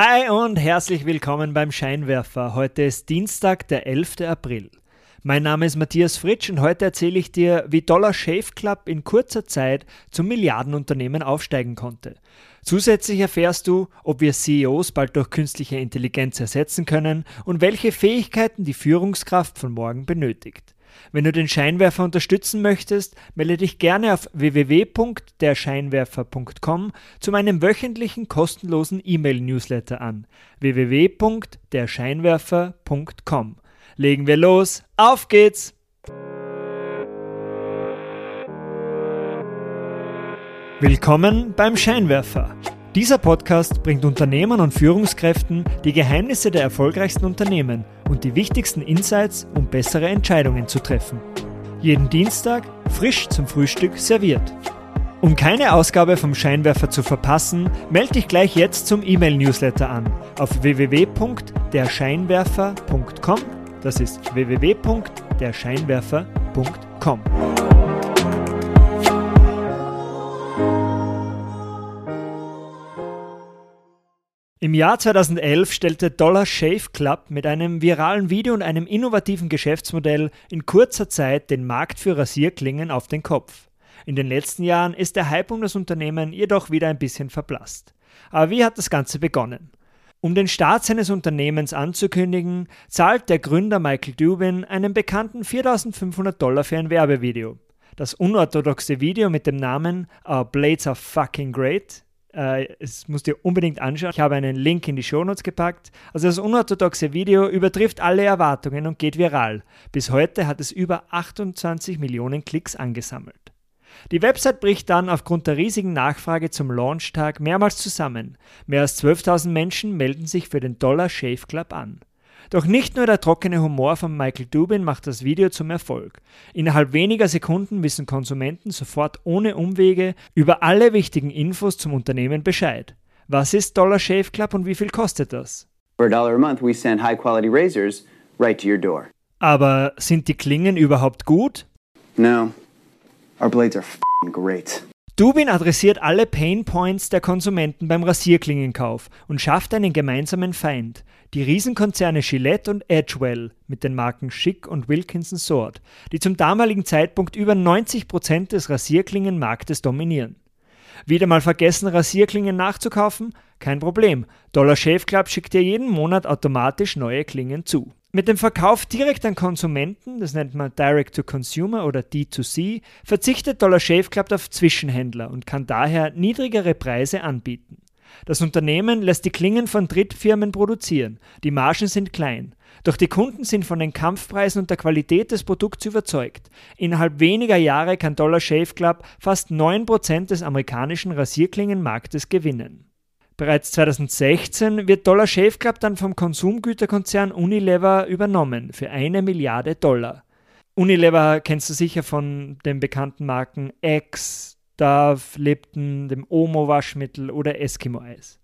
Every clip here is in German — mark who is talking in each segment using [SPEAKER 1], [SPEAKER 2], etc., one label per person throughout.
[SPEAKER 1] Hi und herzlich willkommen beim Scheinwerfer. Heute ist Dienstag, der 11. April. Mein Name ist Matthias Fritsch und heute erzähle ich dir, wie Dollar Shave Club in kurzer Zeit zum Milliardenunternehmen aufsteigen konnte. Zusätzlich erfährst du, ob wir CEOs bald durch künstliche Intelligenz ersetzen können und welche Fähigkeiten die Führungskraft von morgen benötigt. Wenn du den Scheinwerfer unterstützen möchtest, melde dich gerne auf www.derscheinwerfer.com zu meinem wöchentlichen kostenlosen E-Mail-Newsletter an. www.derscheinwerfer.com. Legen wir los, auf geht's! Willkommen beim Scheinwerfer. Dieser Podcast bringt Unternehmern und Führungskräften die Geheimnisse der erfolgreichsten Unternehmen und die wichtigsten Insights, um bessere Entscheidungen zu treffen. Jeden Dienstag frisch zum Frühstück serviert. Um keine Ausgabe vom Scheinwerfer zu verpassen, melde dich gleich jetzt zum E-Mail-Newsletter an auf www.derscheinwerfer.com. Das ist www.derscheinwerfer.com. Im Jahr 2011 stellte Dollar Shave Club mit einem viralen Video und einem innovativen Geschäftsmodell in kurzer Zeit den Markt für Rasierklingen auf den Kopf. In den letzten Jahren ist der Hype um das Unternehmen jedoch wieder ein bisschen verblasst. Aber wie hat das Ganze begonnen? Um den Start seines Unternehmens anzukündigen, zahlt der Gründer Michael Dubin einem Bekannten 4500 Dollar für ein Werbevideo. Das unorthodoxe Video mit dem Namen Our Blades Are Fucking Great äh, es musst dir unbedingt anschauen. Ich habe einen Link in die Shownotes gepackt. Also das unorthodoxe Video übertrifft alle Erwartungen und geht viral. Bis heute hat es über 28 Millionen Klicks angesammelt. Die Website bricht dann aufgrund der riesigen Nachfrage zum Launchtag mehrmals zusammen. Mehr als 12.000 Menschen melden sich für den Dollar Shave Club an. Doch nicht nur der trockene Humor von Michael Dubin macht das Video zum Erfolg. Innerhalb weniger Sekunden wissen Konsumenten sofort ohne Umwege über alle wichtigen Infos zum Unternehmen Bescheid. Was ist Dollar Shave Club und wie viel kostet das?
[SPEAKER 2] For a dollar a month, we send high quality razors right to your door.
[SPEAKER 1] Aber sind die Klingen überhaupt gut?
[SPEAKER 2] No, our blades are great.
[SPEAKER 1] Dubin adressiert alle Pain Points der Konsumenten beim Rasierklingenkauf und schafft einen gemeinsamen Feind. Die Riesenkonzerne Gillette und Edgewell mit den Marken Schick und Wilkinson Sword, die zum damaligen Zeitpunkt über 90% des Rasierklingenmarktes dominieren. Wieder mal vergessen, Rasierklingen nachzukaufen? Kein Problem. Dollar Shave Club schickt dir jeden Monat automatisch neue Klingen zu. Mit dem Verkauf direkt an Konsumenten, das nennt man Direct to Consumer oder D2C, verzichtet Dollar Shave Club auf Zwischenhändler und kann daher niedrigere Preise anbieten. Das Unternehmen lässt die Klingen von Drittfirmen produzieren. Die Margen sind klein. Doch die Kunden sind von den Kampfpreisen und der Qualität des Produkts überzeugt. Innerhalb weniger Jahre kann Dollar Shave Club fast 9% des amerikanischen Rasierklingenmarktes gewinnen. Bereits 2016 wird Dollar Shave Club dann vom Konsumgüterkonzern Unilever übernommen für eine Milliarde Dollar. Unilever kennst du sicher von den bekannten Marken X, Dove, Lipton, dem Omo-Waschmittel oder Eskimo-Eis.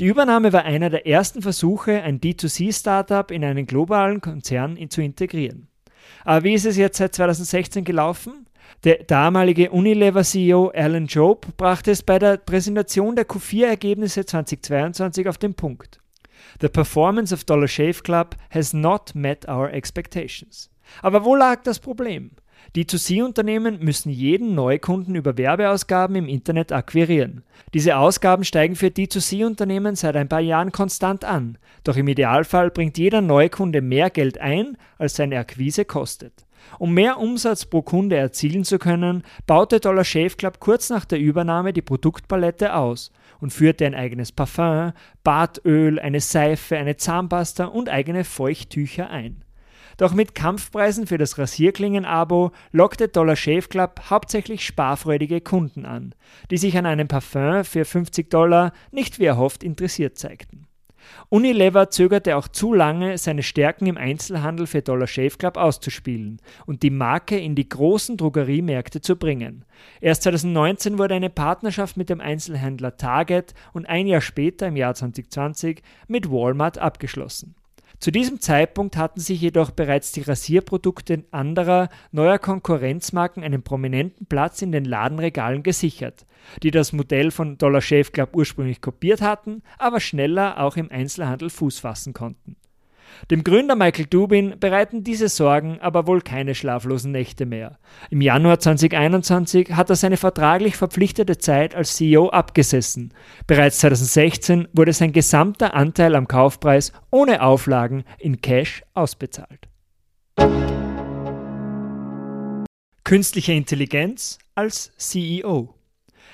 [SPEAKER 1] Die Übernahme war einer der ersten Versuche, ein D2C-Startup in einen globalen Konzern zu integrieren. Aber wie ist es jetzt seit 2016 gelaufen? Der damalige Unilever-CEO Alan Job brachte es bei der Präsentation der Q4-Ergebnisse 2022 auf den Punkt. The performance of Dollar Shave Club has not met our expectations. Aber wo lag das Problem? Die D2C-Unternehmen müssen jeden Neukunden über Werbeausgaben im Internet akquirieren. Diese Ausgaben steigen für D2C-Unternehmen seit ein paar Jahren konstant an, doch im Idealfall bringt jeder Neukunde mehr Geld ein, als seine Akquise kostet. Um mehr Umsatz pro Kunde erzielen zu können, baute Dollar Shave Club kurz nach der Übernahme die Produktpalette aus und führte ein eigenes Parfum, Bartöl, eine Seife, eine Zahnpasta und eigene Feuchttücher ein. Doch mit Kampfpreisen für das Rasierklingen-Abo lockte Dollar Shave Club hauptsächlich sparfreudige Kunden an, die sich an einem Parfum für 50 Dollar nicht wie erhofft interessiert zeigten. Unilever zögerte auch zu lange, seine Stärken im Einzelhandel für Dollar Shave Club auszuspielen und die Marke in die großen Drogeriemärkte zu bringen. Erst 2019 wurde eine Partnerschaft mit dem Einzelhändler Target und ein Jahr später, im Jahr 2020, mit Walmart abgeschlossen. Zu diesem Zeitpunkt hatten sich jedoch bereits die Rasierprodukte anderer neuer Konkurrenzmarken einen prominenten Platz in den Ladenregalen gesichert, die das Modell von Dollar Shave Club ursprünglich kopiert hatten, aber schneller auch im Einzelhandel Fuß fassen konnten. Dem Gründer Michael Dubin bereiten diese Sorgen aber wohl keine schlaflosen Nächte mehr. Im Januar 2021 hat er seine vertraglich verpflichtete Zeit als CEO abgesessen. Bereits 2016 wurde sein gesamter Anteil am Kaufpreis ohne Auflagen in Cash ausbezahlt. Künstliche Intelligenz als CEO.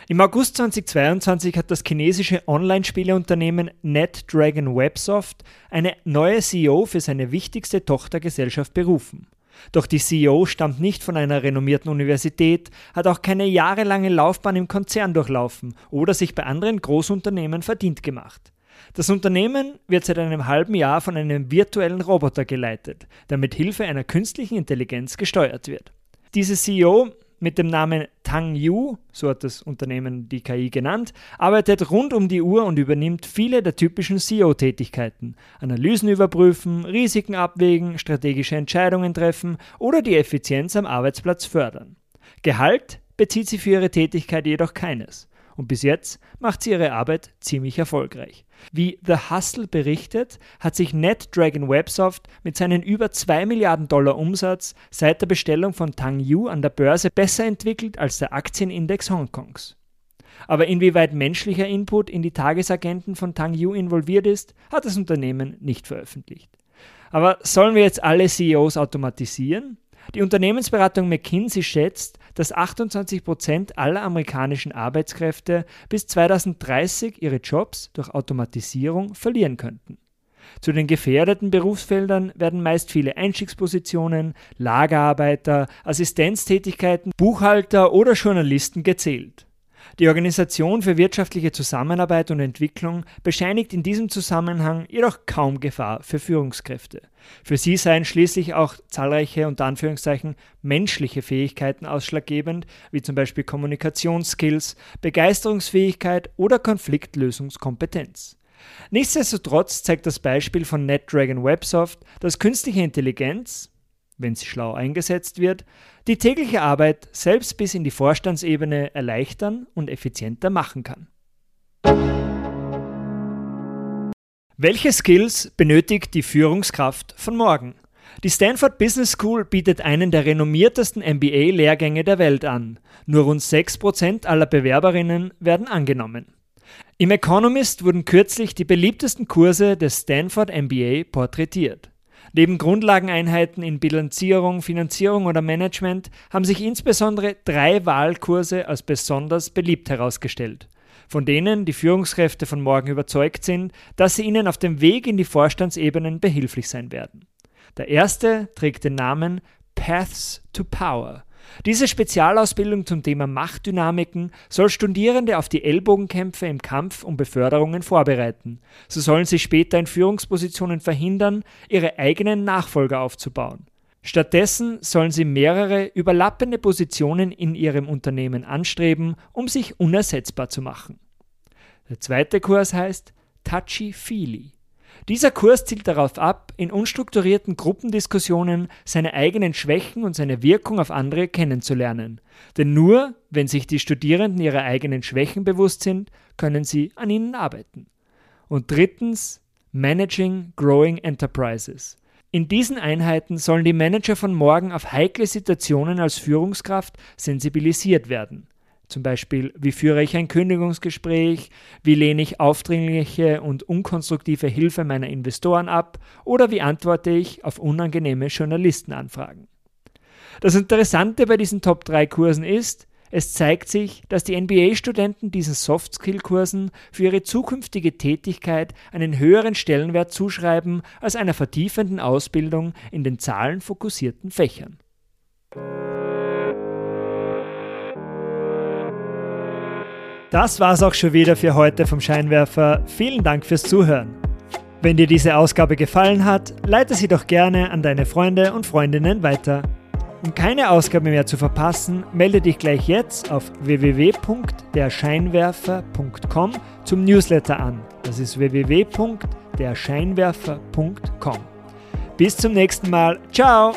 [SPEAKER 1] Im August 2022 hat das chinesische Online-Spieleunternehmen NetDragon Websoft eine neue CEO für seine wichtigste Tochtergesellschaft berufen. Doch die CEO stammt nicht von einer renommierten Universität, hat auch keine jahrelange Laufbahn im Konzern durchlaufen oder sich bei anderen Großunternehmen verdient gemacht. Das Unternehmen wird seit einem halben Jahr von einem virtuellen Roboter geleitet, der mit Hilfe einer künstlichen Intelligenz gesteuert wird. Diese CEO mit dem Namen Tang Yu, so hat das Unternehmen die KI genannt, arbeitet rund um die Uhr und übernimmt viele der typischen CEO-Tätigkeiten. Analysen überprüfen, Risiken abwägen, strategische Entscheidungen treffen oder die Effizienz am Arbeitsplatz fördern. Gehalt bezieht sie für ihre Tätigkeit jedoch keines. Und bis jetzt macht sie ihre Arbeit ziemlich erfolgreich. Wie The Hustle berichtet, hat sich NetDragon Websoft mit seinen über 2 Milliarden Dollar Umsatz seit der Bestellung von Tang Yu an der Börse besser entwickelt als der Aktienindex Hongkongs. Aber inwieweit menschlicher Input in die Tagesagenten von Tang Yu involviert ist, hat das Unternehmen nicht veröffentlicht. Aber sollen wir jetzt alle CEOs automatisieren? Die Unternehmensberatung McKinsey schätzt, dass 28 Prozent aller amerikanischen Arbeitskräfte bis 2030 ihre Jobs durch Automatisierung verlieren könnten. Zu den gefährdeten Berufsfeldern werden meist viele Einstiegspositionen, Lagerarbeiter, Assistenztätigkeiten, Buchhalter oder Journalisten gezählt. Die Organisation für wirtschaftliche Zusammenarbeit und Entwicklung bescheinigt in diesem Zusammenhang jedoch kaum Gefahr für Führungskräfte. Für sie seien schließlich auch zahlreiche unter Anführungszeichen menschliche Fähigkeiten ausschlaggebend, wie zum Beispiel Kommunikationsskills, Begeisterungsfähigkeit oder Konfliktlösungskompetenz. Nichtsdestotrotz zeigt das Beispiel von NetDragon Websoft, dass künstliche Intelligenz, wenn sie schlau eingesetzt wird, die tägliche Arbeit selbst bis in die Vorstandsebene erleichtern und effizienter machen kann. Welche Skills benötigt die Führungskraft von morgen? Die Stanford Business School bietet einen der renommiertesten MBA-Lehrgänge der Welt an. Nur rund 6% aller Bewerberinnen werden angenommen. Im Economist wurden kürzlich die beliebtesten Kurse des Stanford MBA porträtiert. Neben Grundlageneinheiten in Bilanzierung, Finanzierung oder Management haben sich insbesondere drei Wahlkurse als besonders beliebt herausgestellt, von denen die Führungskräfte von morgen überzeugt sind, dass sie ihnen auf dem Weg in die Vorstandsebenen behilflich sein werden. Der erste trägt den Namen Paths to Power diese Spezialausbildung zum Thema Machtdynamiken soll Studierende auf die Ellbogenkämpfe im Kampf um Beförderungen vorbereiten. So sollen sie später in Führungspositionen verhindern, ihre eigenen Nachfolger aufzubauen. Stattdessen sollen sie mehrere überlappende Positionen in ihrem Unternehmen anstreben, um sich unersetzbar zu machen. Der zweite Kurs heißt Touchy Feely. Dieser Kurs zielt darauf ab, in unstrukturierten Gruppendiskussionen seine eigenen Schwächen und seine Wirkung auf andere kennenzulernen. Denn nur, wenn sich die Studierenden ihrer eigenen Schwächen bewusst sind, können sie an ihnen arbeiten. Und drittens, Managing Growing Enterprises. In diesen Einheiten sollen die Manager von morgen auf heikle Situationen als Führungskraft sensibilisiert werden. Zum Beispiel, wie führe ich ein Kündigungsgespräch, wie lehne ich aufdringliche und unkonstruktive Hilfe meiner Investoren ab oder wie antworte ich auf unangenehme Journalistenanfragen. Das Interessante bei diesen Top 3 Kursen ist, es zeigt sich, dass die MBA-Studenten diesen Soft-Skill-Kursen für ihre zukünftige Tätigkeit einen höheren Stellenwert zuschreiben als einer vertiefenden Ausbildung in den zahlenfokussierten Fächern. Das war's auch schon wieder für heute vom Scheinwerfer. Vielen Dank fürs Zuhören. Wenn dir diese Ausgabe gefallen hat, leite sie doch gerne an deine Freunde und Freundinnen weiter. Um keine Ausgabe mehr zu verpassen, melde dich gleich jetzt auf www.derscheinwerfer.com zum Newsletter an. Das ist www.derscheinwerfer.com. Bis zum nächsten Mal. Ciao!